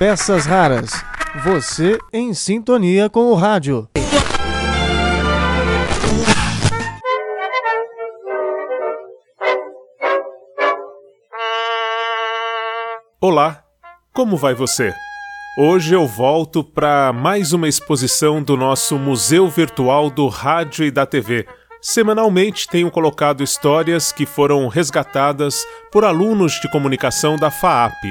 Peças Raras. Você em sintonia com o rádio. Olá, como vai você? Hoje eu volto para mais uma exposição do nosso Museu Virtual do Rádio e da TV. Semanalmente tenho colocado histórias que foram resgatadas por alunos de comunicação da FAAP.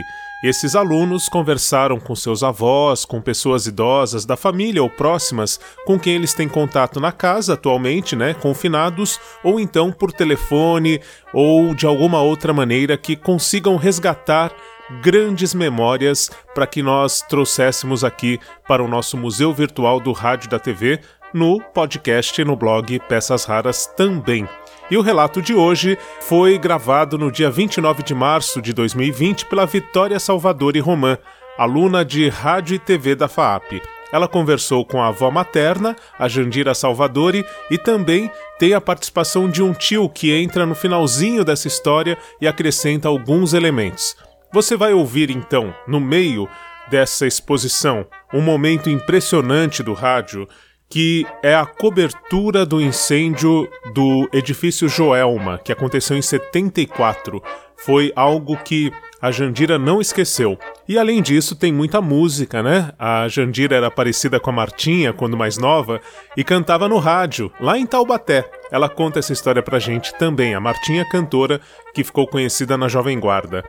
Esses alunos conversaram com seus avós, com pessoas idosas da família ou próximas com quem eles têm contato na casa atualmente, né, confinados, ou então por telefone ou de alguma outra maneira que consigam resgatar grandes memórias para que nós trouxéssemos aqui para o nosso Museu Virtual do Rádio da TV, no podcast e no blog Peças Raras também. E o relato de hoje foi gravado no dia 29 de março de 2020 pela Vitória Salvador e Romã, aluna de Rádio e TV da FAAP. Ela conversou com a avó materna, a Jandira Salvadori, e também tem a participação de um tio que entra no finalzinho dessa história e acrescenta alguns elementos. Você vai ouvir então, no meio dessa exposição, um momento impressionante do rádio que é a cobertura do incêndio do edifício Joelma, que aconteceu em 74. Foi algo que a Jandira não esqueceu. E além disso, tem muita música, né? A Jandira era parecida com a Martinha quando mais nova e cantava no rádio, lá em Taubaté. Ela conta essa história pra gente também, a Martinha cantora que ficou conhecida na Jovem Guarda.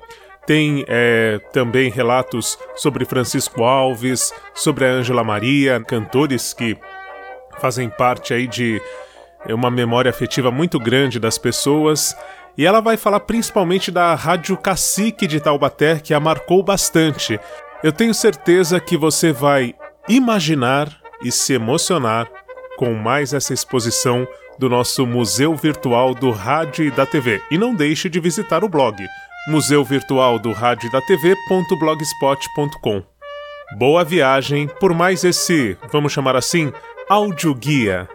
Tem é, também relatos sobre Francisco Alves, sobre a Ângela Maria, cantores que fazem parte aí de é, uma memória afetiva muito grande das pessoas. E ela vai falar principalmente da Rádio Cacique de Taubaté, que a marcou bastante. Eu tenho certeza que você vai imaginar e se emocionar com mais essa exposição do nosso Museu Virtual do Rádio e da TV. E não deixe de visitar o blog Museu Virtual do Rádio e da TV.blogspot.com. Boa viagem por mais esse, vamos chamar assim, audioguia.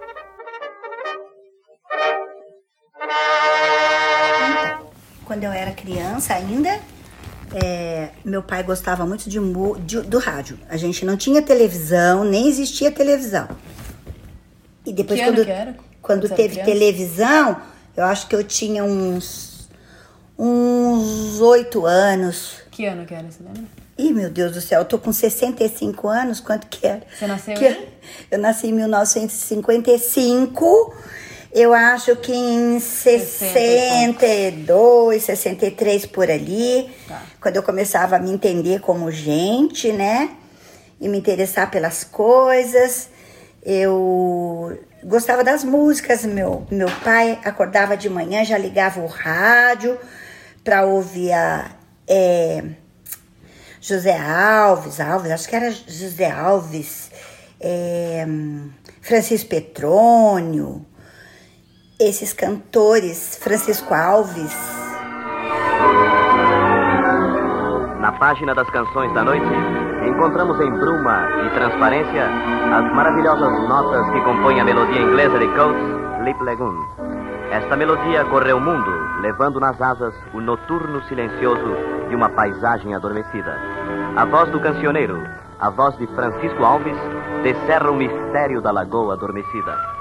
Quando eu era criança ainda, é, meu pai gostava muito de, de, do rádio. A gente não tinha televisão, nem existia televisão. E depois que quando, quando teve televisão, eu acho que eu tinha uns uns oito anos. Que ano que era, você lembra? Ih, meu Deus do céu, eu tô com 65 anos, quanto que era? Você nasceu que... em? Eu nasci em 1955, eu acho que em 62, 63 por ali, tá. quando eu começava a me entender como gente, né? E me interessar pelas coisas. Eu gostava das músicas, meu, meu pai acordava de manhã, já ligava o rádio, para ouvir a é, José Alves, Alves, acho que era José Alves, é, Francisco Petrônio, esses cantores, Francisco Alves. Na página das canções da noite, encontramos em bruma e transparência as maravilhosas notas que compõem a melodia inglesa de Coates, Lip Lagoon. Esta melodia correu o mundo, levando nas asas o noturno silencioso de uma paisagem adormecida. A voz do cancioneiro, a voz de Francisco Alves, descerra o mistério da lagoa adormecida.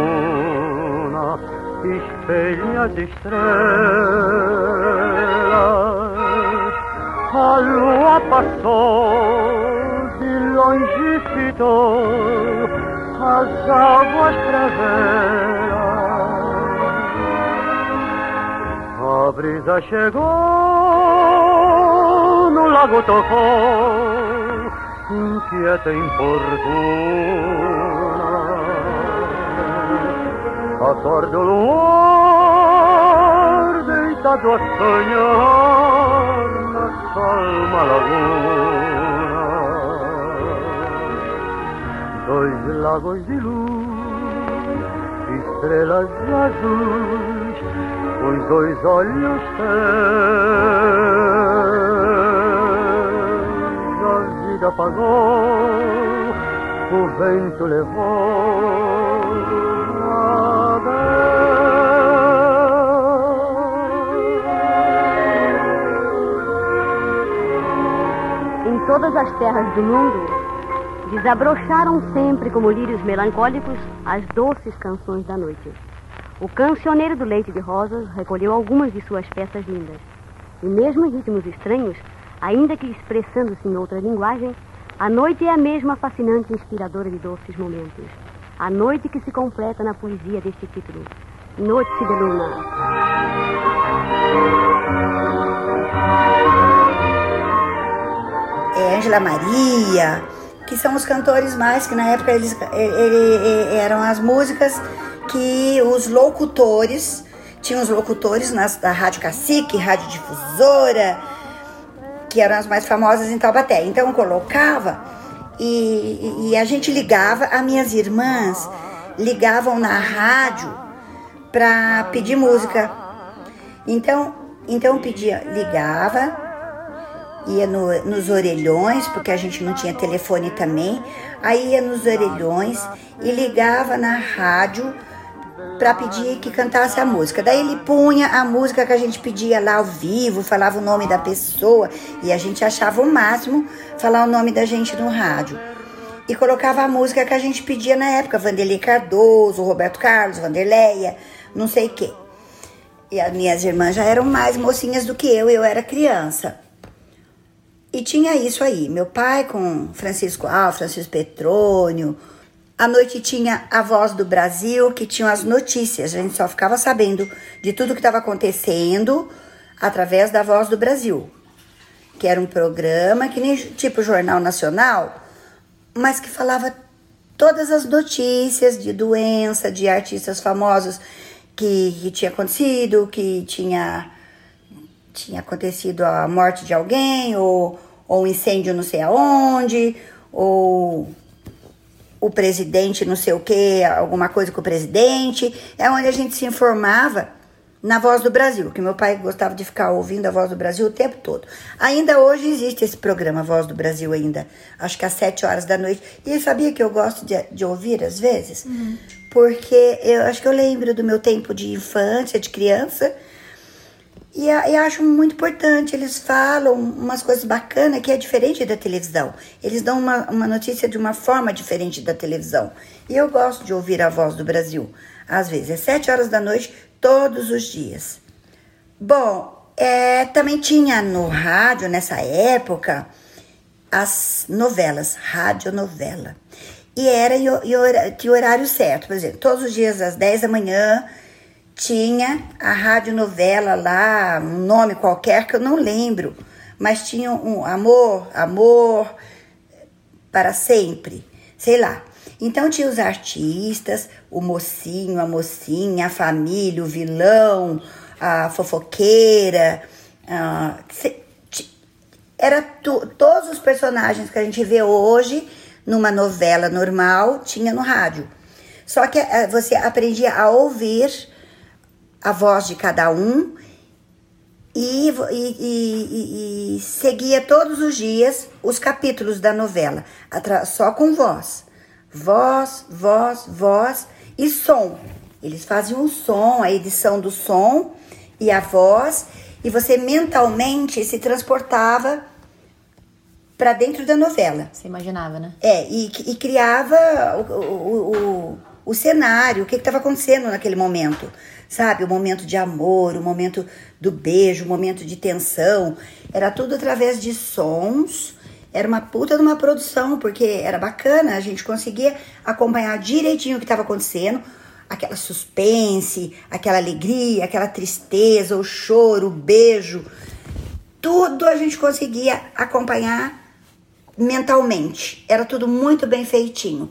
Laguna espelha as estrelas. A lua passou de longe fitou as águas preveras. A brisa chegou no lago tocou, inquieta importuna. Acorda o luar deitado a sonhar na calma laguna. Dois lagos de luz, estrelas azuis, os dois olhos teus. A vida apagou, o vento levou. Todas as terras do mundo, desabrocharam sempre como lírios melancólicos as doces canções da noite. O cancioneiro do leite de rosas recolheu algumas de suas peças lindas. E mesmo em ritmos estranhos, ainda que expressando-se em outra linguagem, a noite é a mesma fascinante e inspiradora de doces momentos. A noite que se completa na poesia deste título. Noite de Luna. É Ângela Maria, que são os cantores mais que na época eles ele- ele- eram as músicas que os locutores tinham os locutores nas, da Rádio Cacique, Rádio Difusora, que eram as mais famosas em Taubaté. Então eu colocava e, e a gente ligava, as minhas irmãs ligavam na rádio para pedir música. Então, então pedia, ligava, ia no- nos orelhões, porque a gente não tinha telefone também, aí ia nos orelhões e ligava na rádio para pedir que cantasse a música. Daí ele punha a música que a gente pedia lá ao vivo, falava o nome da pessoa e a gente achava o máximo falar o nome da gente no rádio. E colocava a música que a gente pedia na época, Vanderlei Cardoso, Roberto Carlos, Vanderleia, não sei o quê. E as minhas irmãs já eram mais mocinhas do que eu, eu era criança. E tinha isso aí, meu pai com Francisco Al, Francisco Petrônio. À noite tinha a Voz do Brasil, que tinha as notícias. A gente só ficava sabendo de tudo que estava acontecendo através da Voz do Brasil, que era um programa que nem tipo Jornal Nacional, mas que falava todas as notícias de doença, de artistas famosos que, que tinha acontecido, que tinha tinha acontecido a morte de alguém, ou, ou um incêndio não sei aonde, ou o presidente não sei o que, alguma coisa com o presidente. É onde a gente se informava na Voz do Brasil, que meu pai gostava de ficar ouvindo a Voz do Brasil o tempo todo. Ainda hoje existe esse programa Voz do Brasil ainda, acho que às sete horas da noite. E sabia que eu gosto de, de ouvir às vezes? Porque eu acho que eu lembro do meu tempo de infância, de criança, e, a- e acho muito importante, eles falam umas coisas bacanas que é diferente da televisão. Eles dão uma, uma notícia de uma forma diferente da televisão. E eu gosto de ouvir a voz do Brasil. Às vezes, é sete horas da noite, todos os dias. Bom, é, também tinha no rádio, nessa época, as novelas, radionovela. E era em hora- tinha horário certo, por exemplo, todos os dias às 10 da manhã tinha a radionovela lá, um nome qualquer que eu não lembro, mas tinha um amor, amor para sempre, sei lá. Então tinha os artistas, o mocinho, a mocinha, a família, o vilão, a fofoqueira, ti- era tu- todos os personagens que a gente vê hoje numa novela normal tinha no rádio. Só que eh, você aprendia a ouvir a voz de cada um e, e- e- e- seguia todos os dias os capítulos da novela, só com voz. Voz, voz, voz e som. Eles faziam o som, a edição do som e a voz, e você mentalmente se transportava para dentro da novela. Você imaginava, né? É, e, e criava o, o, o, o cenário, o que estava acontecendo naquele momento. Sabe? O momento de amor, o momento do beijo, o momento de tensão. Era tudo através de sons. Era uma puta de uma produção, porque era bacana, a gente conseguia acompanhar direitinho o que estava acontecendo, aquela suspense, aquela alegria, aquela tristeza, o choro, o beijo. Tudo a gente conseguia acompanhar mentalmente. Era tudo muito bem feitinho.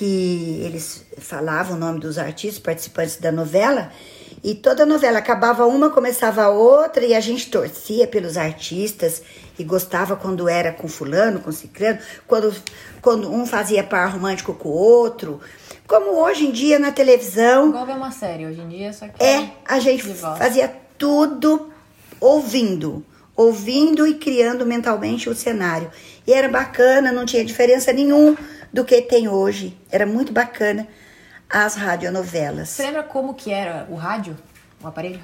que eles falavam o nome dos artistas participantes da novela. E toda novela acabava uma, começava a outra, e a gente torcia pelos artistas e gostava quando era com fulano, com ciclano, quando, quando um fazia par romântico com o outro. Como hoje em dia na televisão. Igual ver uma série hoje em dia, só que. É, a gente fazia tudo ouvindo ouvindo e criando mentalmente o cenário. E era bacana, não tinha diferença nenhum do que tem hoje. Era muito bacana as radionovelas. Você lembra como que era o rádio, o aparelho?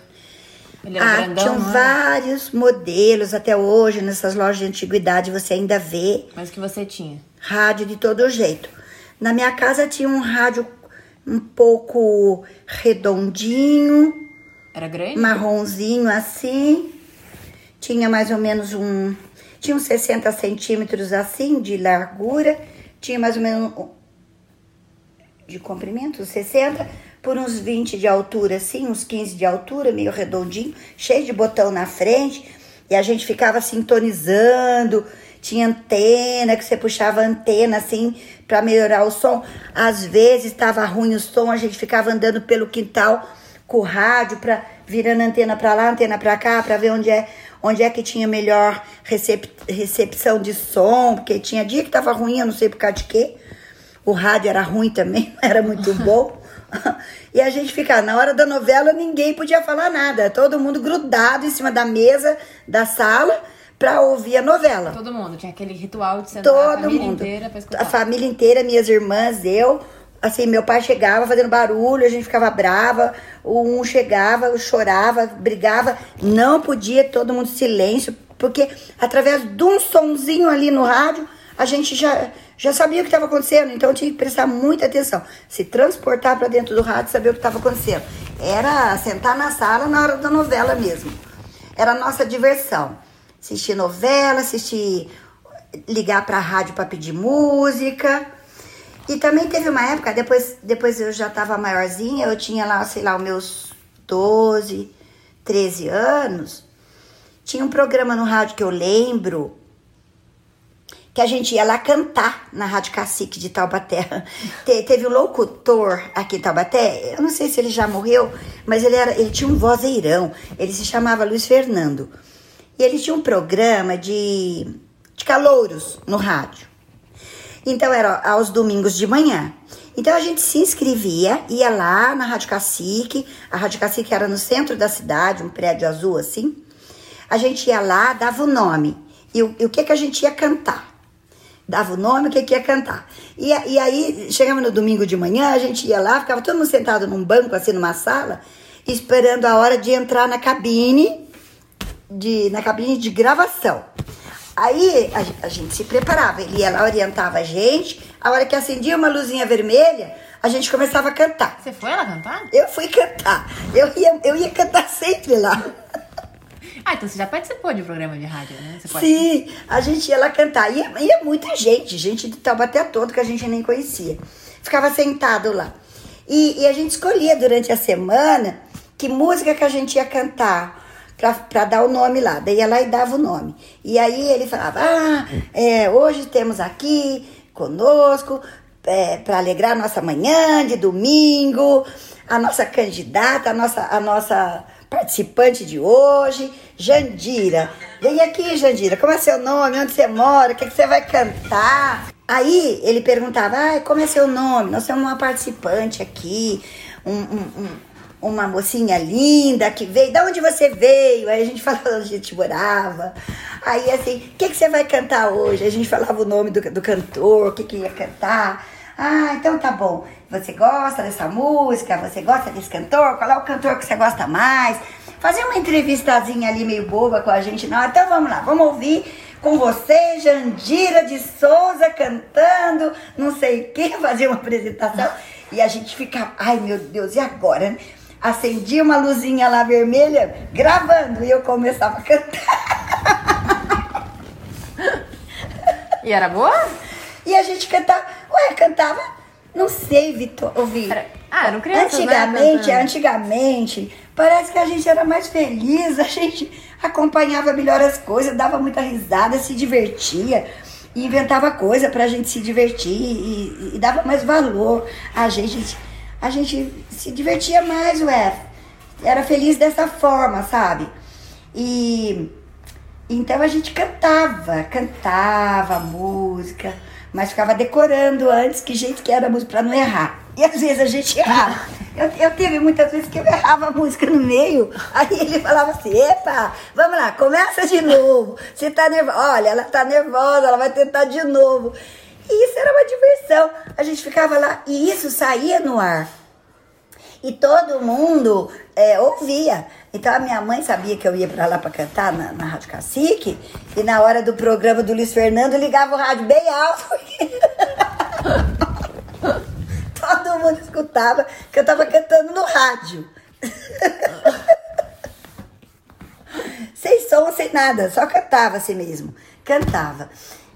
Ele era ah, grandão, tinham vários modelos até hoje nessas lojas de antiguidade você ainda vê. Mas que você tinha? Rádio de todo jeito. Na minha casa tinha um rádio um pouco redondinho. Era grande? Marronzinho assim tinha mais ou menos um. Tinha uns 60 centímetros assim de largura, tinha mais ou menos de comprimento, 60, por uns 20 de altura, assim, uns 15 de altura, meio redondinho, cheio de botão na frente, e a gente ficava sintonizando. Tinha antena, que você puxava a antena assim para melhorar o som. Às vezes estava ruim o som, a gente ficava andando pelo quintal com o rádio para virando antena para lá, antena para cá, para ver onde é onde é que tinha melhor recep recepção de som, porque tinha dia que tava ruim, eu não sei por causa de quê. O rádio era ruim também, não era muito bom. e a gente ficava, na hora da novela, ninguém podia falar nada. Todo mundo grudado em cima da mesa da sala para ouvir a novela. Todo mundo, tinha aquele ritual de sentar Todo a família mundo. inteira pra escutar. A família inteira, minhas irmãs, eu, assim, meu pai chegava fazendo barulho, a gente ficava brava, um chegava, chorava, brigava, não podia, todo mundo silêncio, porque através de um sonzinho ali no rádio, a gente já, já sabia o que estava acontecendo, então tinha que prestar muita atenção, se transportar para dentro do rádio, saber o que estava acontecendo. Era sentar na sala na hora da novela mesmo. Era a nossa diversão. Assistir novela, assistir ligar para a rádio para pedir música. E também teve uma época, depois, depois eu já estava maiorzinha, eu tinha lá, sei lá, os meus 12, 13 anos. Tinha um programa no rádio que eu lembro, que a gente ia lá cantar na Rádio Cacique de Taubaté. Te, teve um locutor aqui em Taubaté, eu não sei se ele já morreu, mas ele, era, ele tinha um vozeirão, ele se chamava Luiz Fernando. E ele tinha um programa de, de calouros no rádio. Então era aos domingos de manhã. Então a gente se inscrevia, ia lá na Rádio Cacique, a Rádio Cacique era no centro da cidade, um prédio azul assim. A gente ia lá, dava o nome e o, e o que, que a gente ia cantar. Dava o nome, o que, que ia cantar. E, e aí, chegava no domingo de manhã, a gente ia lá, ficava todo mundo sentado num banco, assim, numa sala, esperando a hora de entrar na cabine, de, na cabine de gravação. Aí a, a, gente se preparava, ele ia lá, orientava a gente. A hora que acendia uma luzinha vermelha, a gente começava a cantar. Você foi lá cantar? Eu fui cantar. Eu ia, eu ia cantar sempre lá. Ah, então você já participou de programa de rádio, né? Sim, a gente ia lá cantar. Ia, ia muita gente, gente de Taubaté todo que a gente nem conhecia. Ficava sentado lá. E, e a gente escolhia durante a semana que música que a gente ia cantar para dar o nome lá. Daí ia lá e dava o nome. E aí ele falava: Ah, é, hoje temos aqui conosco, é, para alegrar a nossa manhã de domingo, a nossa candidata, a nossa, a nossa participante de hoje, Jandira. Vem aqui, Jandira, como é seu nome? Onde você mora? O que, é que você vai cantar? Aí ele perguntava: ah, como é seu nome? Nós temos uma participante aqui, um, um, uma mocinha linda que veio. Da onde você veio? Aí a gente falava onde a gente morava. Aí assim, o que, que você vai cantar hoje? A gente falava o nome do, do cantor, o que, que ia cantar. Ah, então tá bom. Você gosta dessa música? Você gosta desse cantor? Qual é o cantor que você gosta mais? Fazer uma entrevistazinha ali meio boba com a gente. Não, então vamos lá, vamos ouvir com você, Jandira de Souza cantando, não sei o que, fazer uma apresentação. E a gente ficava, ai meu Deus, e agora? Acendia uma luzinha lá vermelha, gravando, e eu começava a cantar. E era boa? E a gente cantava, ué, cantava, não sei, Vitor, ouvi. Ah, eram crianças, Antigamente, né? antigamente, parece que a gente era mais feliz, a gente acompanhava melhor as coisas, dava muita risada, se divertia, e inventava coisa pra gente se divertir e, e dava mais valor. A gente, a gente se divertia mais, ué. Era feliz dessa forma, sabe? E então a gente cantava, cantava música, mas ficava decorando antes que jeito que era a música pra não errar. E às vezes a gente errava. Eu, eu teve muitas vezes que eu errava a música no meio, aí ele falava assim, epa, vamos lá, começa de novo. Você tá nervosa, olha, ela tá nervosa, ela vai tentar de novo. E isso era uma diversão. A gente ficava lá e isso saía no ar. E todo mundo é, ouvia. Então a minha mãe sabia que eu ia para lá para cantar na, na Rádio Cacique. E na hora do programa do Luiz Fernando ligava o rádio bem alto. Todo mundo escutava que eu estava cantando no rádio. sem som, sem nada, só cantava assim mesmo. Cantava.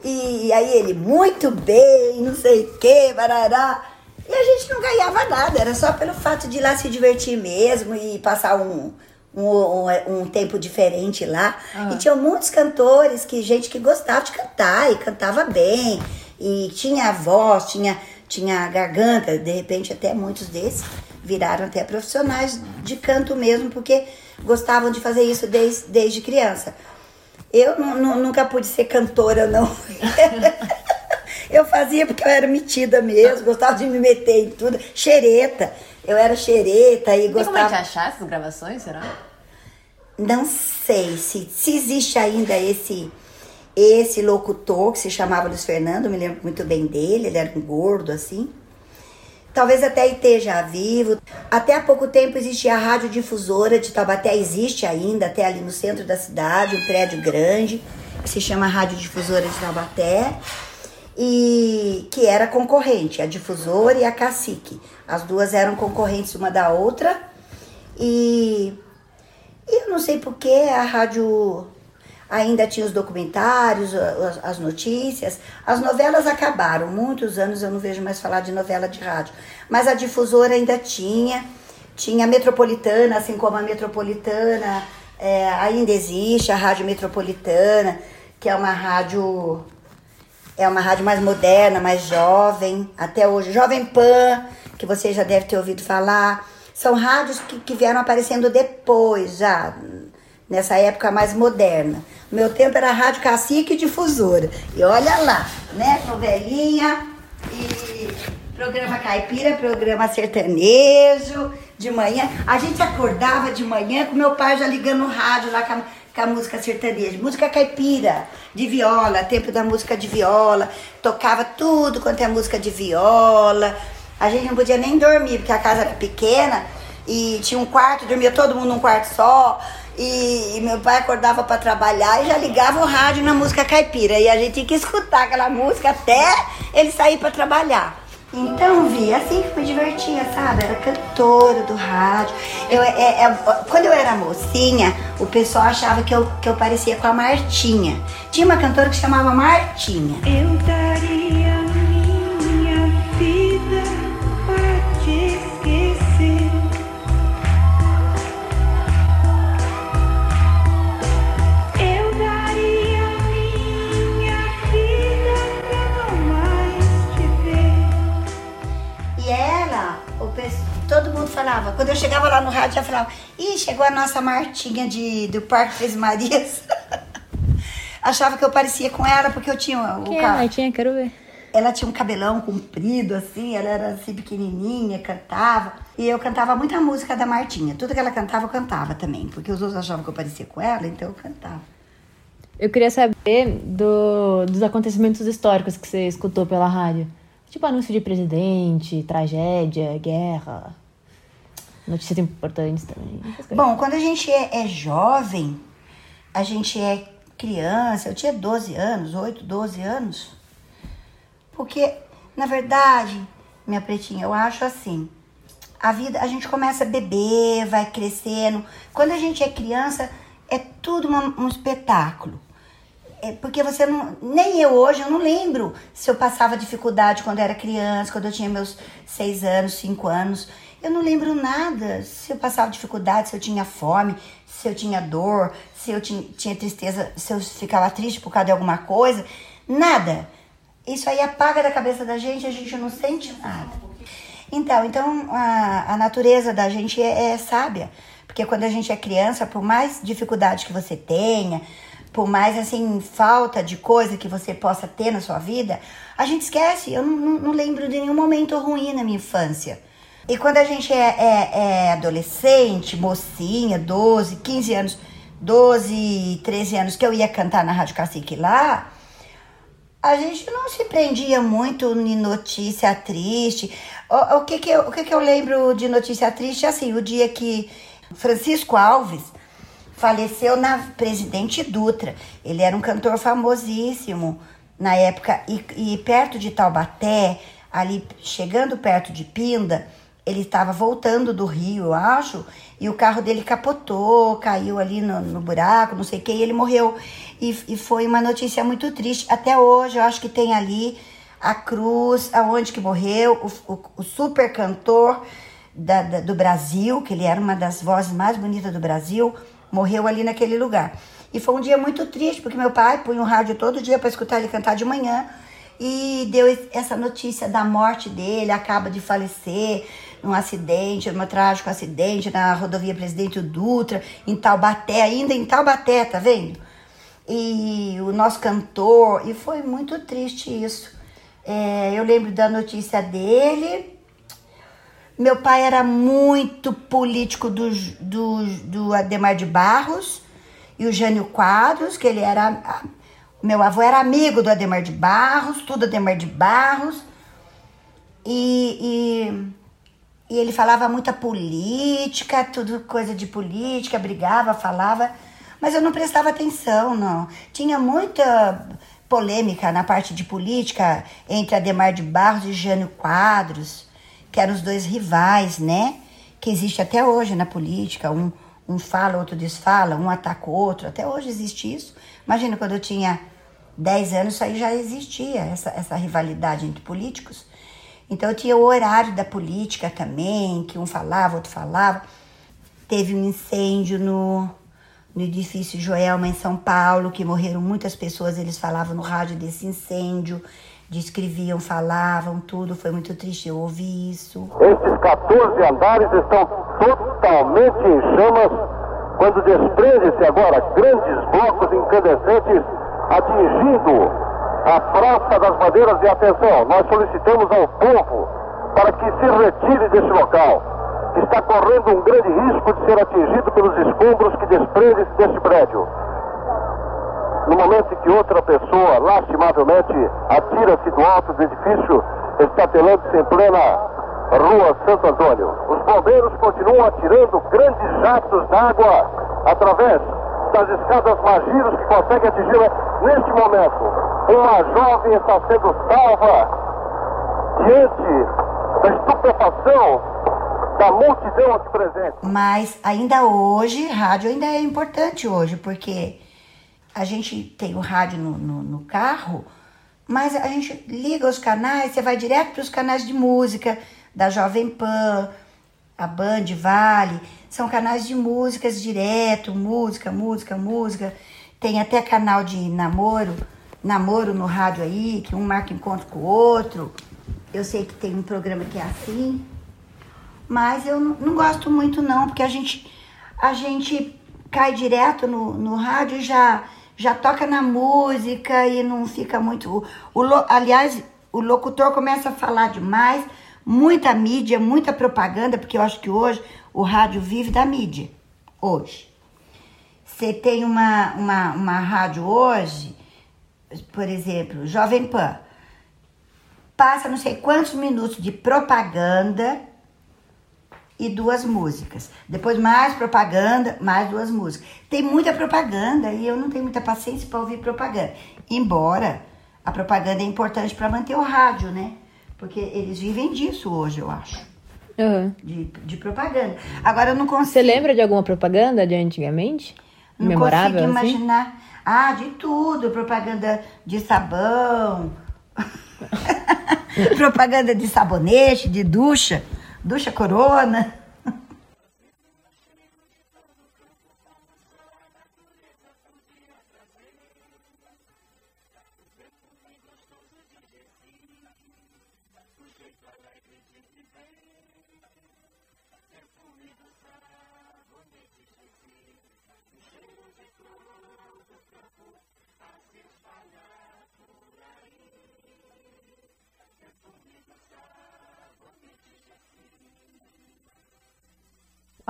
E aí ele, muito bem, não sei o que, barará. E a gente não ganhava nada, era só pelo fato de ir lá se divertir mesmo e passar um, um, um, um tempo diferente lá. E tinha muitos cantores, que gente que gostava de cantar e cantava bem. E tinha voz, tinha, tinha garganta, de repente até muitos desses viraram até profissionais de canto mesmo, porque gostavam de fazer isso desde, desde criança. Eu nunca pude ser cantora, não. Eu fazia porque eu era metida mesmo, gostava de me meter em tudo. Xereta. Eu era xereta e Tem como gostava. gente achar essas gravações, será? Não sei se, se existe ainda esse esse locutor que se chamava Luiz Fernando, me lembro muito bem dele, ele era um gordo assim. Talvez até esteja vivo. Até há pouco tempo existia a Rádio Difusora de Taubaté, existe ainda, até ali no centro da cidade, um prédio grande, que se chama Rádio Difusora de Taubaté, e que era concorrente, a Difusora e a Cacique. As duas eram concorrentes uma da outra, e e eu não sei porque a rádio ainda tinha os documentários, as, as notícias. As novelas acabaram, muitos anos eu não vejo mais falar de novela de rádio. Mas a difusora ainda tinha, tinha a metropolitana, assim como a metropolitana é, ainda existe, a rádio metropolitana, que é uma rádio. É uma rádio mais moderna, mais jovem, até hoje. Jovem Pan, que você já deve ter ouvido falar. São rádios que, que vieram aparecendo depois, já, nessa época mais moderna. Meu tempo era rádio cacique e difusora. E olha lá, né? Novelinha e programa caipira, programa sertanejo, de manhã. A gente acordava de manhã com meu pai já ligando no rádio lá com a, música sertaneja, música caipira, de viola, tempo da música de viola. Tocava tudo quanto é música de viola. A gente não podia nem dormir, porque a casa era pequena e tinha um quarto, dormia todo mundo num quarto só. E, e meu pai acordava para trabalhar e já ligava o rádio na música caipira. E a gente tinha que escutar aquela música até ele sair para trabalhar. Então, Vi, assim que me divertia, sabe? Era cantora do rádio. Eu, é, é, quando eu era mocinha, o pessoal achava que eu, que eu parecia com a Martinha. Tinha uma cantora que chamava Martinha. Eu falava, quando eu chegava lá no rádio, já falava, ih, chegou a nossa Martinha de, do Parque Três Marias. Achava que eu parecia com ela porque eu tinha o Quem é ca- a Martinha? Quero ver. Ela tinha um cabelão comprido, assim, ela era assim pequenininha, cantava. E eu cantava muita música da Martinha. Tudo que ela cantava, eu cantava também. Porque os outros achavam que eu parecia com ela, então eu cantava. Eu queria saber do- dos acontecimentos históricos que você escutou pela rádio. Tipo anúncio de presidente, tragédia, guerra. Notícias importantes também. Bom, quando a gente é, é jovem, a gente é criança, eu tinha 12 anos, 8, 12 anos. Porque, na verdade, minha pretinha, eu acho assim, a vida, a gente começa a beber, vai crescendo. Quando a gente é criança, é tudo uma- um espetáculo. É porque você não. Nem eu hoje, eu não lembro se eu passava dificuldade quando era criança, quando eu tinha meus seis anos, cinco anos. Eu não lembro nada. Se eu passava dificuldade, se eu tinha fome, se eu tinha dor, se eu tinha, tinha tristeza, se eu ficava triste por causa de alguma coisa. Nada. Isso aí apaga da cabeça da gente, a gente não sente nada. Então, então a, a natureza da gente é, é sábia. Porque quando a gente é criança, por mais dificuldade que você tenha, por mais assim, falta de coisa que você possa ter na sua vida, a gente esquece. Eu não, não- não lembro de nenhum momento ruim na minha infância. E quando a gente é, é- é adolescente, mocinha, 12, 15 anos, 12, 13 anos, que eu ia cantar na Rádio Cacique lá, a gente não se prendia muito em notícia triste. O, o que, que, eu, o que, que eu lembro de notícia triste? Assim, o dia que Francisco Alves faleceu na Presidente Dutra. Ele era um cantor famosíssimo na época. E, e perto de Taubaté, ali chegando perto de Pinda, ele estava voltando do Rio, eu acho, e o carro dele capotou, caiu ali no, no buraco, não sei o que, e ele morreu. E, e foi uma notícia muito triste. Até hoje, eu acho que tem ali a cruz, aonde que morreu, o, o, o super cantor da- da- do Brasil, que ele era uma das vozes mais bonitas do Brasil, morreu ali naquele lugar. E foi um dia muito triste, porque meu pai punha o rádio todo dia para escutar ele cantar de manhã e deu es- essa notícia da morte dele, acaba de falecer num acidente, num trágico acidente na rodovia Presidente Dutra, em Taubaté, ainda em Taubaté, tá vendo? E o nosso cantor, e foi muito triste isso. É, eu lembro da notícia dele, meu pai era muito político do, do, do Ademar de Barros e o Jânio Quadros, que ele era. Meu avô era amigo do Ademar de Barros, tudo Ademar de Barros. E, e, ele falava muita política, tudo coisa de política, brigava, falava, mas eu não prestava atenção, não. Tinha muita polêmica na parte de política entre Ademar de Barros e Jânio Quadros que eram os dois rivais, né? Que existe até hoje na política. Um, um fala, outro desfala, um ataca o outro. Até hoje existe isso. Imagina quando eu tinha 10 anos, isso aí já existia, essa, essa rivalidade entre políticos. Então tinha o horário da política também, que um falava, outro falava. Teve um incêndio no, no edifício Joelma, em São Paulo, que morreram muitas pessoas. Eles falavam no rádio desse incêndio descreviam, falavam tudo, foi muito triste eu ouvi isso. Estes 14 andares estão totalmente em chamas quando desprende-se agora grandes blocos incandescentes atingindo a Praça das Bandeiras. E atenção, nós solicitamos ao povo para que se retire desse local, que está correndo um grande risco de ser atingido pelos escombros que desprendem-se deste prédio. No momento em que outra pessoa, lastimavelmente, atira-se do alto do edifício, estatelando-se em plena rua Santo Antônio. Os bombeiros continuam atirando grandes jatos d'água através das escadas magiros que conseguem atingi-la neste momento. Uma jovem está sendo salva diante da estupefação da multidão aqui presente. Mas ainda hoje, rádio ainda é importante hoje, porque a gente tem o rádio no, no, no carro, mas a gente liga os canais, você vai direto para os canais de música da Jovem Pan, a Band, Vale, são canais de músicas direto, música, música, música. Tem até canal de namoro, namoro no rádio aí, que um marca encontro com o outro. Eu sei que tem um programa que é assim, mas eu não, gosto muito não, porque a gente, a gente cai direto no, no rádio e já, já toca na música e não fica muito... O, o aliás, o locutor começa a falar demais, muita mídia, muita propaganda, porque eu acho que hoje o rádio vive da mídia, hoje. Você tem uma, uma, uma rádio hoje, por exemplo, Jovem Pan, passa não sei quantos minutos de propaganda e duas músicas. Depois mais propaganda, mais duas músicas. Tem muita propaganda e eu não tenho muita paciência para ouvir propaganda. Embora a propaganda é importante para manter o rádio, né? Porque eles vivem disso hoje, eu acho. Aham. De, de propaganda. Agora eu não consigo. Você lembra de alguma propaganda de antigamente? Não Memorável, consigo assim? Ah, de tudo. Propaganda de sabão. propaganda de sabonete, de ducha. Ducha corona.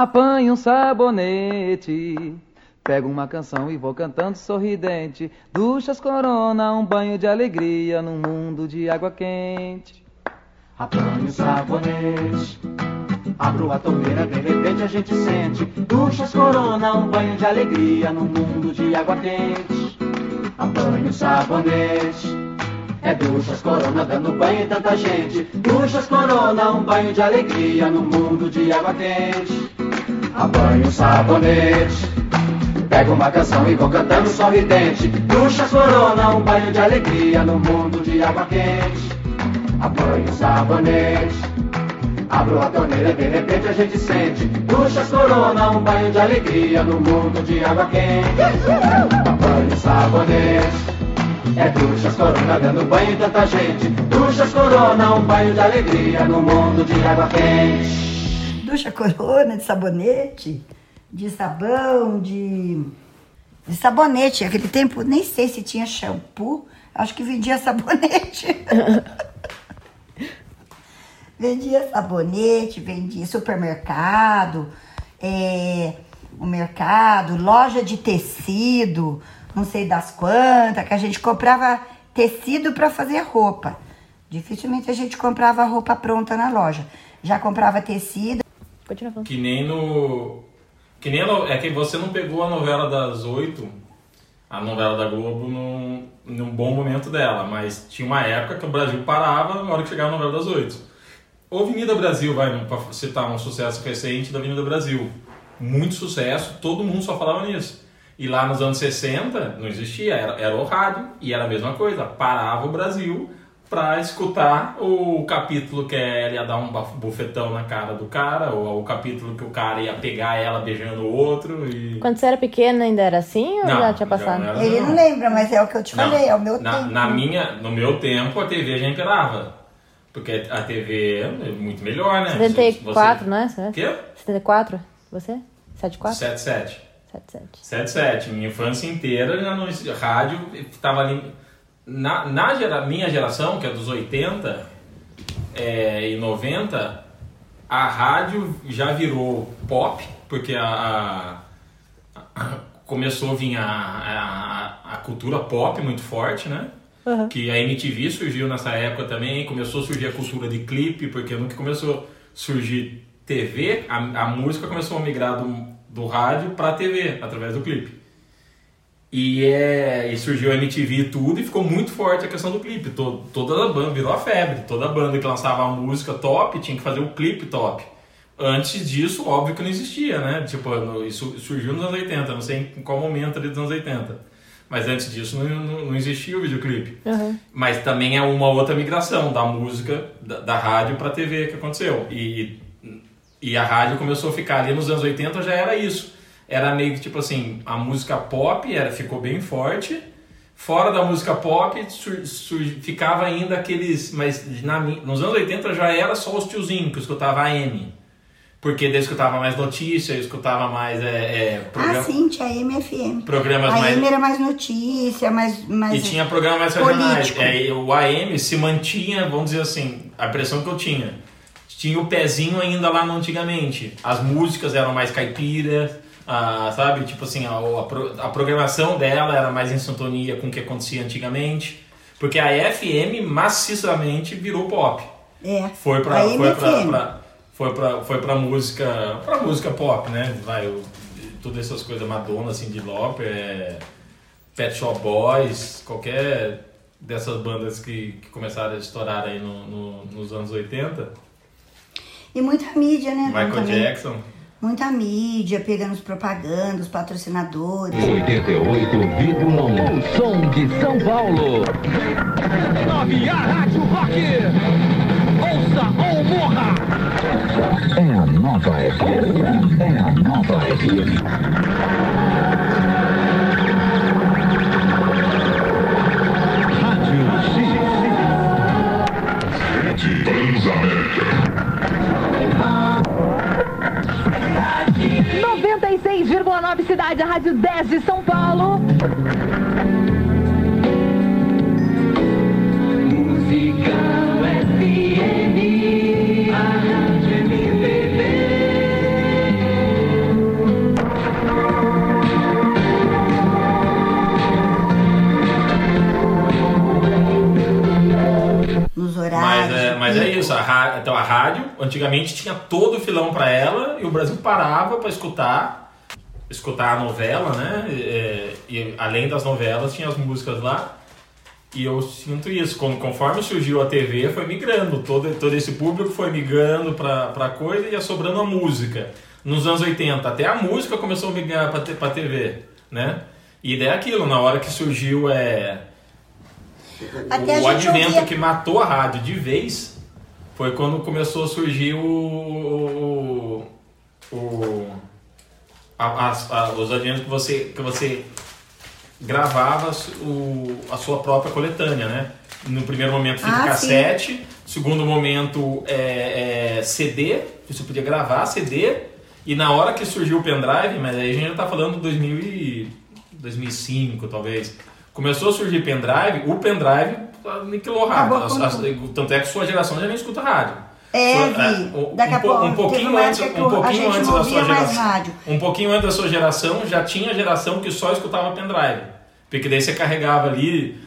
Apanho um sabonete, pego uma canção e vou cantando sorridente. Duchas corona, um banho de alegria num mundo de água quente. Apanho o sabonete, abro a torneira, de repente a gente sente. Duchas corona, um banho de alegria num mundo de água quente. Apanho o sabonete, é duchas corona dando banho em tanta gente. Duchas corona, um banho de alegria num mundo de água quente. Apanho o sabonete, pego uma canção e vou cantando sorridente. Duchas corona, um banho de alegria num mundo de água quente. Apanho o sabonete, abro a torneira e de repente a gente sente. Duchas corona, um banho de alegria no mundo de água quente. Apanho o sabonete, é duchas corona dando banho em tanta gente. Duchas corona, um banho de alegria no mundo de água quente. Ducha corona, de sabonete, de sabão, de. De sabonete. Aquele tempo, nem sei se tinha shampoo. Acho que vendia sabonete. vendia sabonete, vendia supermercado, é, o mercado, loja de tecido, não sei das quantas, que a gente comprava tecido para fazer roupa. Dificilmente a gente comprava roupa pronta na loja. Já comprava tecido. Continua falando. Que nem no. Que nem no- É que você não pegou a novela das oito, a novela da Globo, num, num bom momento dela, mas tinha uma época que o Brasil parava na hora que chegava a novela das oito. O Avenida Brasil, vai, pra citar um sucesso recente da Avenida Brasil. Muito sucesso, todo mundo só falava nisso. E lá nos anos 60 não existia, era, era o rádio e era a mesma coisa. Parava o Brasil pra escutar o capítulo que ela ia dar um bufetão na cara do cara, ou o capítulo que o cara ia pegar ela beijando o outro e... Quando você era pequena ainda era assim ou Não, já tinha já passado? não era. Ele não lembra, mas é o que eu te Não, falei, é o meu na, tempo. na minha, no meu tempo a TV já imperava. Porque a TV é muito melhor, né? 74, não é? Você- Quê? 74? Você? 74? 77. 77. 77. Minha infância inteira já existia. Rádio estava ali. Na, na gera, minha geração, que é dos 80 é, e 90, a rádio já virou pop, porque a, a- a- começou a vir a, a, a cultura pop muito forte, né? Uhum. Que a MTV surgiu nessa época também, começou a surgir a cultura de clipe, porque nunca começou a surgir TV, a, a música começou a migrar do, do rádio para a TV, através do clipe. E, é, e surgiu a MTV e tudo, e ficou muito forte a questão do clipe. To- toda a banda virou a febre. Toda banda que lançava a música top tinha que fazer o clipe top. Antes disso, óbvio que não existia, né? Tipo, no- isso surgiu nos anos 80, não sei em qual momento ali dos anos 80. Mas antes disso não, não, não existia o videoclipe. Mas também é uma outra migração da música, da, da rádio para TV que aconteceu. E, e a rádio começou a ficar ali nos anos 80, já era isso. Era meio que tipo assim, a música pop era, ficou bem forte. Fora da música pop, sur- sur- ficava ainda aqueles. Mas na, nos anos 80 já era só os tiozinhos que escutava AM. Porque daí eu escutava mais notícia, eu escutava mais é, é, programa- Ah, sim, tinha MFM. programas a mais. AM era mais notícia, mais. mais E tinha programas mais regionais. É, o AM se mantinha, vamos dizer assim, a impressão que eu tinha. Tinha o pezinho ainda lá no antigamente. As músicas eram mais caipiras, ah, sabe? Tipo assim, a, a a programação dela era mais em sintonia com o que acontecia antigamente. Porque a FM maciçamente virou pop. É. Foi pra, foi pra, pra- foi pra, foi pra música, pra música pop, né? Vai, o, todas essas coisas, Madonna, Cyndi Lauper, é, Pet Shop Boys, qualquer dessas bandas que, que começaram a estourar aí no, no- nos anos 80. E muita mídia, né? Michael. Jackson. Muita mídia, pegando os propagandas, os patrocinadores. 88,1 O som de São Paulo. 9 a Rádio Rock. Ouça ou morra. É a nova FM. É a nova FM. 96,9 cidade, a Rádio 10 de São Paulo. Musical FM. A Rádio MPB. Nos Mas horários. é, mas é isso, a, então a rádio antigamente tinha todo o filão pra ela e o Brasil parava pra escutar, escutar a novela, né? E, e além das novelas tinha as músicas lá. E eu sinto isso, con- conforme surgiu a TV, foi migrando, todo, todo esse público foi migrando pra, pra coisa e ia sobrando a música. Nos anos 80, até a música começou a migrar pra TV, né? E daí é aquilo, na hora que surgiu é, Até o advento ouvia- que matou a rádio de vez foi quando começou a surgir o. o, o a- a- os adventos que você, que você gravava o, a sua própria coletânea, né? No primeiro momento fita Ah, cassete, segundo momento é, é, CD, você podia gravar CD, e na hora que surgiu o pendrive, mas aí a gente já tá falando de 2000 e 2005 talvez, começou a surgir pendrive, o pendrive aniquilou rádio. Tanto é que sua geração já nem escuta rádio. É, Vi. um- Daqui a po- pouco. um pouquinho antes, um a pouquinho gente antes da sua geração. Um pouquinho antes da sua geração, já tinha geração que só escutava pendrive. Porque daí você carregava ali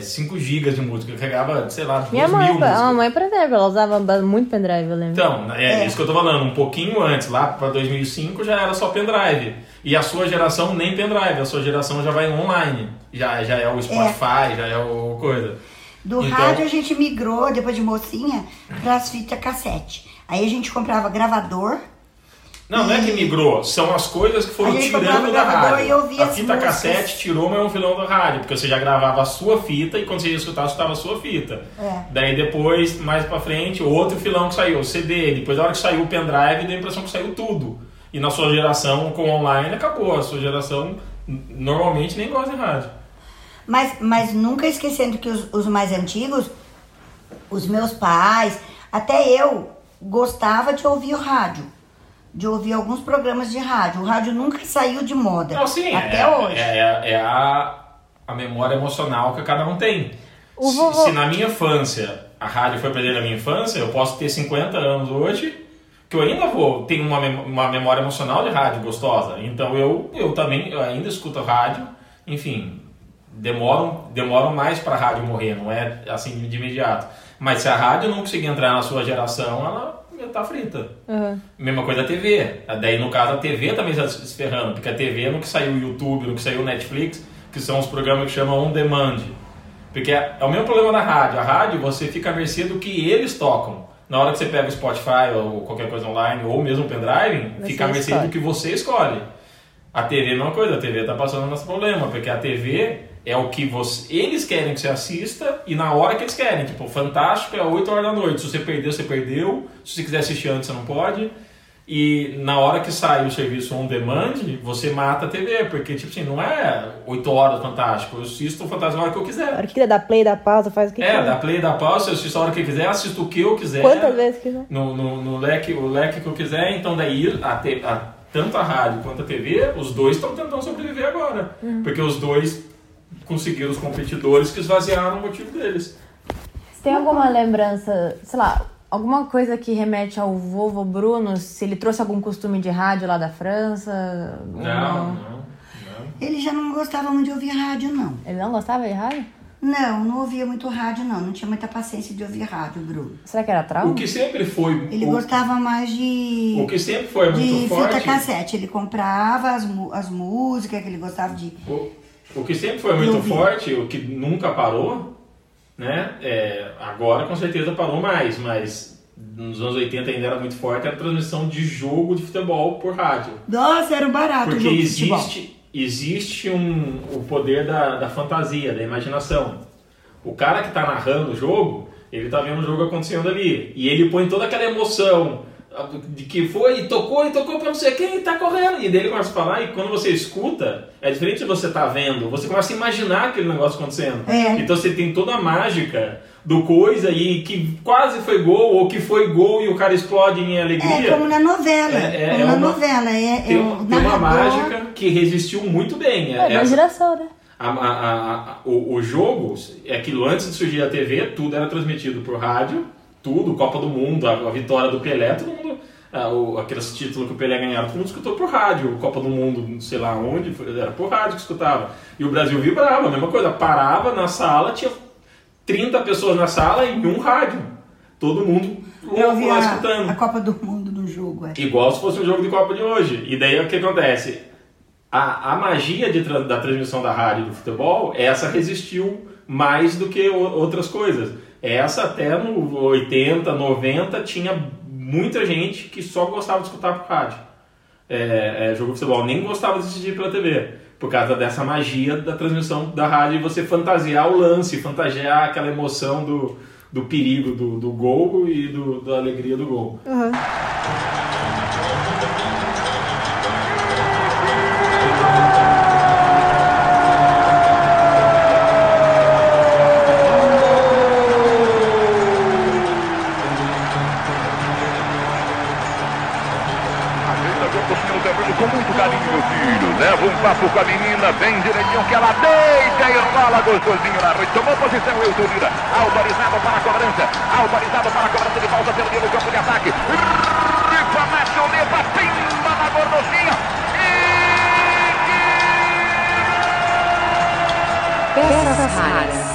5 GB de música, carregava, sei lá, 2 Minha mil mãe, músicas. a mãe pendrive, ela usava muito pendrive, eu lembro. Então, é, isso que eu tô falando, um pouquinho antes, lá para 2005 já era só pendrive. E a sua geração nem pendrive, a sua geração já vai online. Já, já é o Spotify, já é o coisa. Do Então- rádio a gente migrou, depois de mocinha, para as fitas cassete. Aí a gente comprava gravador. Não, não é que migrou, são as coisas que foram tirando da rádio. e a fita músicas. cassete tirou, mas é um filão da rádio, porque você já gravava a sua fita e quando você ia escutar, escutava a sua fita. É. Daí depois, mais pra frente, outro filão que saiu, o CD. Depois, na hora que saiu o pendrive, deu a impressão que saiu tudo. E na sua geração, com online, acabou. A sua geração normalmente nem gosta de rádio. Mas, mas nunca esquecendo que os, os mais antigos, os meus pais, até eu gostava de ouvir o rádio. De ouvir alguns programas de rádio. O rádio nunca saiu de moda. Não, sim, até é, hoje. É, é- é a, a memória emocional que cada um tem. O Se- vovô- Se, na minha infância a rádio foi presente na minha infância, eu posso ter 50 anos hoje, que eu ainda vou ter uma, mem- uma memória emocional de rádio gostosa. Então eu, eu também eu ainda escuto rádio, enfim, demoram, demoram mais para a rádio morrer, não é assim de imediato. Mas se a rádio não conseguir entrar na sua geração, ela tá frita. Aham. Mesma coisa a TV. Daí, no caso, a TV também está se ferrando, porque a TV é no que saiu o YouTube, no que saiu o Netflix, que são os programas que chamam on demand. Porque é, é o mesmo problema da rádio. A rádio, você fica à mercê do que eles tocam. Na hora que você pega o Spotify ou qualquer coisa online, ou mesmo o pendrive, Você fica à mercê escolhe. do que você escolhe. A TV é a mesma coisa, a TV tá passando nosso problema, porque a TV é o que você, eles querem que você assista e na hora que eles querem. Tipo, Fantástico é 8 horas da noite. Se você perdeu, você perdeu. Se você quiser assistir antes, você não pode. E na hora que sai o serviço on demand, você mata a TV, porque, tipo assim, não é 8 horas Fantástico. Eu assisto o Fantástico a hora que eu A quiser. hora que quiser dar play, dar pausa, faz o que É, quiser. dá play, dá pausa, eu assisto a hora que eu quiser, assisto o que eu quiser. Quantas vezes quiser. No, no, no leque, o leque que eu quiser, então daí a, te- a- tanto a rádio quanto a TV, os dois estão tentando sobreviver agora. Uhum. Porque os dois conseguiram os competidores que esvaziaram o motivo deles. Você tem alguma lembrança, sei lá, alguma coisa que remete ao vovô Bruno? Se ele trouxe algum costume de rádio lá da França? ou Não, não. Ele já não gostava muito de ouvir rádio, não. Ele não gostava de rádio? Não, não ouvia muito rádio, não. Não tinha muita paciência de ouvir rádio, Bruno. Será que era trauma? O que sempre foi. Ele o, gostava mais de. o que sempre foi de muito fita forte. cassete. Ele comprava as, as músicas que ele gostava de. O, o que sempre foi muito forte, o que nunca parou, né? É, agora com certeza parou mais, mas nos anos 80 ainda era muito forte a transmissão de jogo de futebol por rádio. Nossa, era um barato Porque existe, existe um, o poder da, da fantasia, da imaginação. O cara que tá narrando o jogo, ele tá vendo o jogo acontecendo ali. E ele põe toda aquela emoção de que foi, e tocou, e tocou pra não sei quem, e tá correndo. E daí ele começa a falar, e quando você escuta, é diferente de você tá vendo, você começa a imaginar aquele negócio acontecendo. É. Então você tem toda a mágica do coisa e que quase foi gol, ou que foi gol e o cara explode em alegria. É como na novela. É, é, como é na uma- novela. É, é Tem, uma- tem uma mágica que resistiu muito bem. É, Essa- imaginação, né? a- a- a- a- o, o jogo, é aquilo antes de surgir a TV, tudo era transmitido por rádio, tudo, Copa do Mundo, a, a vitória do Pelé, todo mundo, ah, o- aqueles títulos que o Pelé ganhava, todo mundo escutou por rádio, Copa do Mundo, não sei lá onde, era por rádio que escutava. E o Brasil vibrava, a mesma coisa, parava na sala, tinha 30 pessoas na sala e um rádio. Todo mundo louco lá a, escutando. a Copa do Mundo no jogo. É. Igual se fosse um jogo de Copa de hoje. E daí o que acontece? A, a magia de da transmissão da rádio do futebol, essa resistiu mais do que o- outras coisas. Essa até no 80, 90 tinha muita gente que só gostava de escutar por rádio. É, é, jogo de futebol, nem gostava de assistir pela TV. Por causa dessa magia da transmissão da rádio e você fantasiar o lance, fantasiar aquela emoção do, do perigo do, do gol e do, da alegria do gol. com Com a menina, bem direitinho, que ela deita e rola gostosinho na noite. Tomou posição, eu Lira. Autorizado para a cobrança. Autorizado para a cobrança de falta pelo meio do campo de ataque. Rifa, mete o leva, pimba na gordocinha. Peças raras.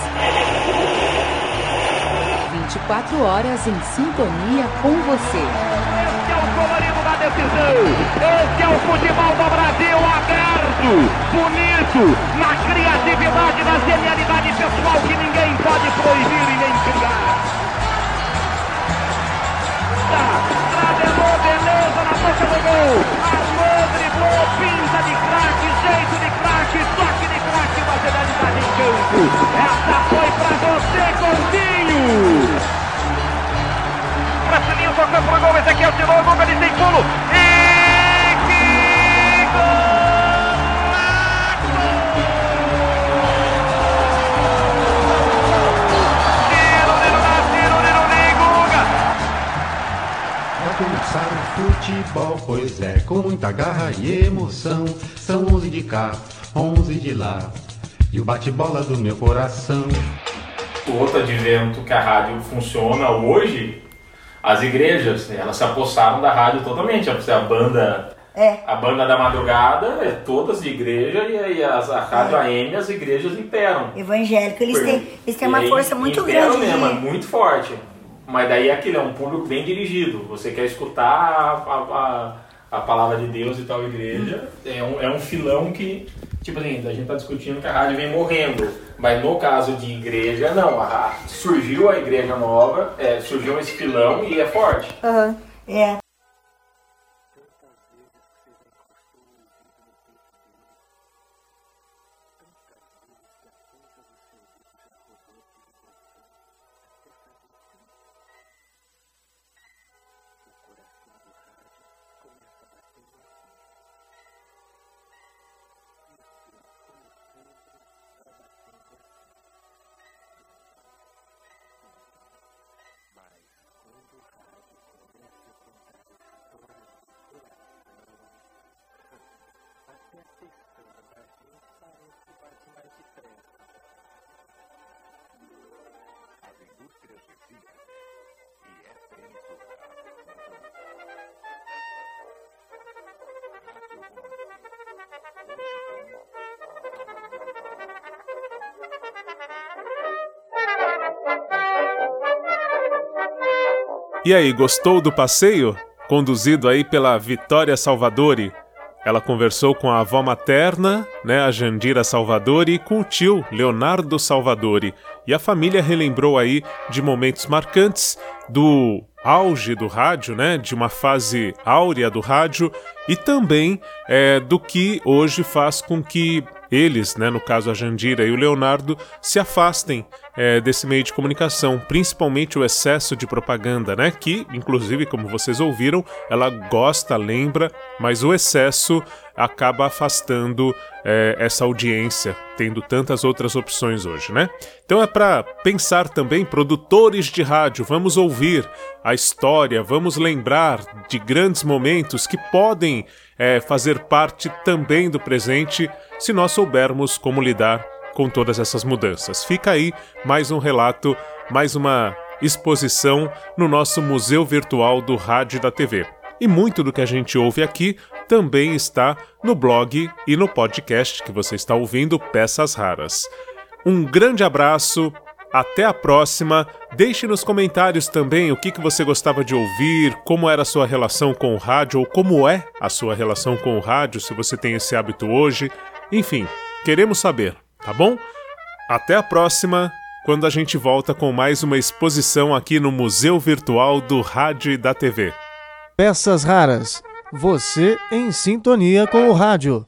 24 horas em sintonia com você. Decisão. Esse é o futebol do Brasil aberto, bonito, na criatividade, na genialidade pessoal e emoção. São 11 de cá, 11 de lá, e o bate-bola do meu coração. O outro advento que a rádio funciona hoje, as igrejas, elas se apossaram da rádio totalmente. A banda, É. a banda da madrugada é todas de igreja e aí as, a rádio AM as igrejas imperam. Evangélico, eles Por- têm, eles têm uma força muito imperam grande. mesmo, é muito forte. Mas daí é aquilo, é um público bem dirigido. Você quer escutar a, a, a, a palavra de Deus e tal igreja. É um, é um filão que, tipo assim, a gente tá discutindo que a rádio vem morrendo. Mas no caso de igreja, não. A, surgiu a igreja nova, é, surgiu esse filão e é forte. Aham. É. E aí, gostou do passeio? Conduzido aí pela Vitória Salvadori. Ela conversou com a avó materna, né, a Jandira Salvadori, e com o tio, Leonardo Salvadori. E a família relembrou aí de momentos marcantes do auge do rádio, né, de uma fase áurea do rádio, e também é, do que hoje faz com que eles, né, no caso a Jandira e o Leonardo, se afastem é, desse meio de comunicação, principalmente o excesso de propaganda, né? Que, inclusive, como vocês ouviram, ela gosta, lembra, mas o excesso acaba afastando é, essa audiência, tendo tantas outras opções hoje, né? Então é para pensar também, produtores de rádio, vamos ouvir a história, vamos lembrar de grandes momentos que podem é, fazer parte também do presente se nós soubermos como lidar com todas essas mudanças. Fica aí mais um relato, mais uma exposição no nosso Museu Virtual do Rádio e da TV. E muito do que a gente ouve aqui também está no blog e no podcast que você está ouvindo, Peças Raras. Um grande abraço, até a próxima. Deixe nos comentários também o que, que você gostava de ouvir, como era a sua relação com o rádio, ou como é a sua relação com o rádio, se você tem esse hábito hoje. Enfim, queremos saber, tá bom? Até a próxima, quando a gente volta com mais uma exposição aqui no Museu Virtual do Rádio e da TV. Peças raras. Você em sintonia com o rádio.